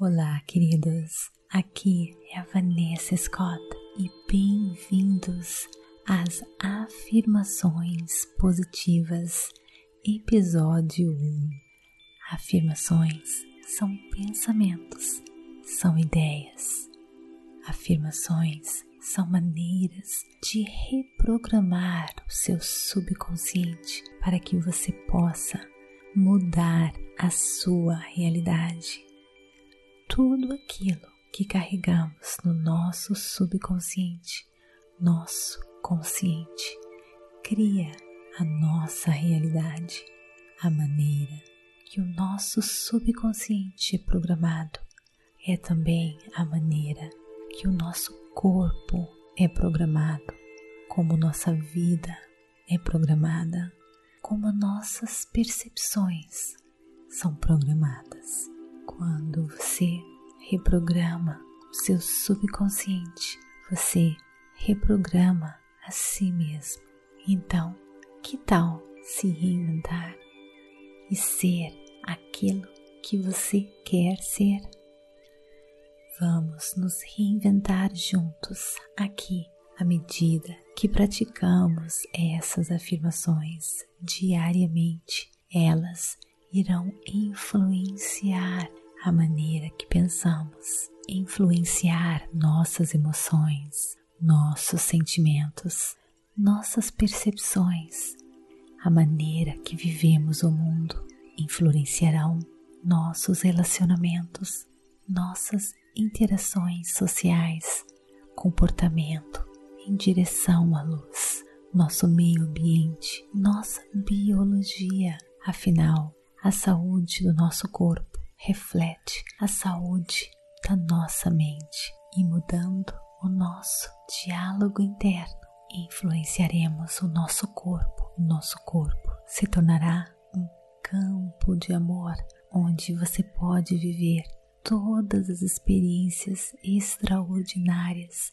Olá, queridos. Aqui é a Vanessa Scott e bem-vindos às Afirmações Positivas, episódio 1. Afirmações são pensamentos, são ideias. Afirmações são maneiras de reprogramar o seu subconsciente para que você possa mudar a sua realidade. Tudo aquilo que carregamos no nosso subconsciente, nosso consciente, cria a nossa realidade, a maneira que o nosso subconsciente é programado é também a maneira que o nosso corpo é programado, como nossa vida é programada, como nossas percepções são programadas. Reprograma o seu subconsciente, você reprograma a si mesmo. Então, que tal se reinventar e ser aquilo que você quer ser? Vamos nos reinventar juntos aqui à medida que praticamos essas afirmações diariamente. Elas irão influenciar a maneira que pensamos, influenciar nossas emoções, nossos sentimentos, nossas percepções, a maneira que vivemos o mundo, influenciarão nossos relacionamentos, nossas interações sociais, comportamento em direção à luz, nosso meio ambiente, nossa biologia. Afinal, a saúde do nosso corpo reflete a saúde da nossa mente e mudando o nosso diálogo interno, influenciaremos o nosso corpo. O nosso corpo se tornará um campo de amor onde você pode viver todas as experiências extraordinárias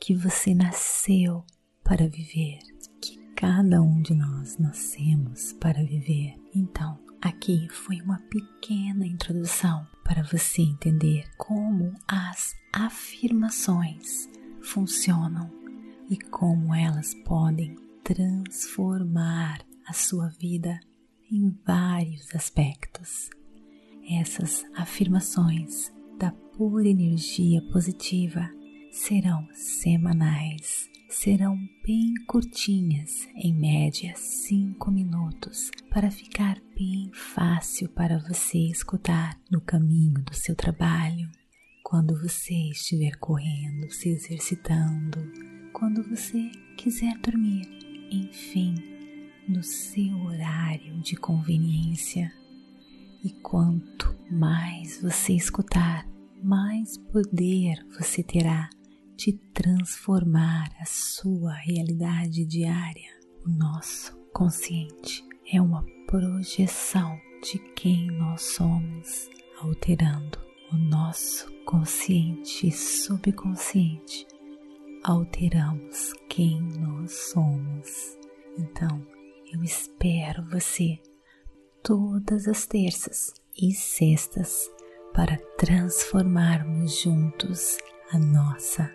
que você nasceu para viver, que cada um de nós nascemos para viver. Então, aqui foi uma pequena introdução para você entender como as afirmações funcionam e como elas podem transformar a sua vida em vários aspectos. Essas afirmações da pura energia positiva serão semanais, serão bem curtinhas, em média 5 minutos, para ficar bem fácil para você escutar no caminho do seu trabalho, quando você estiver correndo, se exercitando, quando você quiser dormir, enfim, no seu horário de conveniência. E quanto mais você escutar, mais poder você terá de transformar a sua realidade diária. O nosso consciente é uma projeção de quem nós somos, alterando o nosso consciente e subconsciente. Alteramos quem nós somos. Então, eu espero você todas as terças e sextas para transformarmos juntos a nossa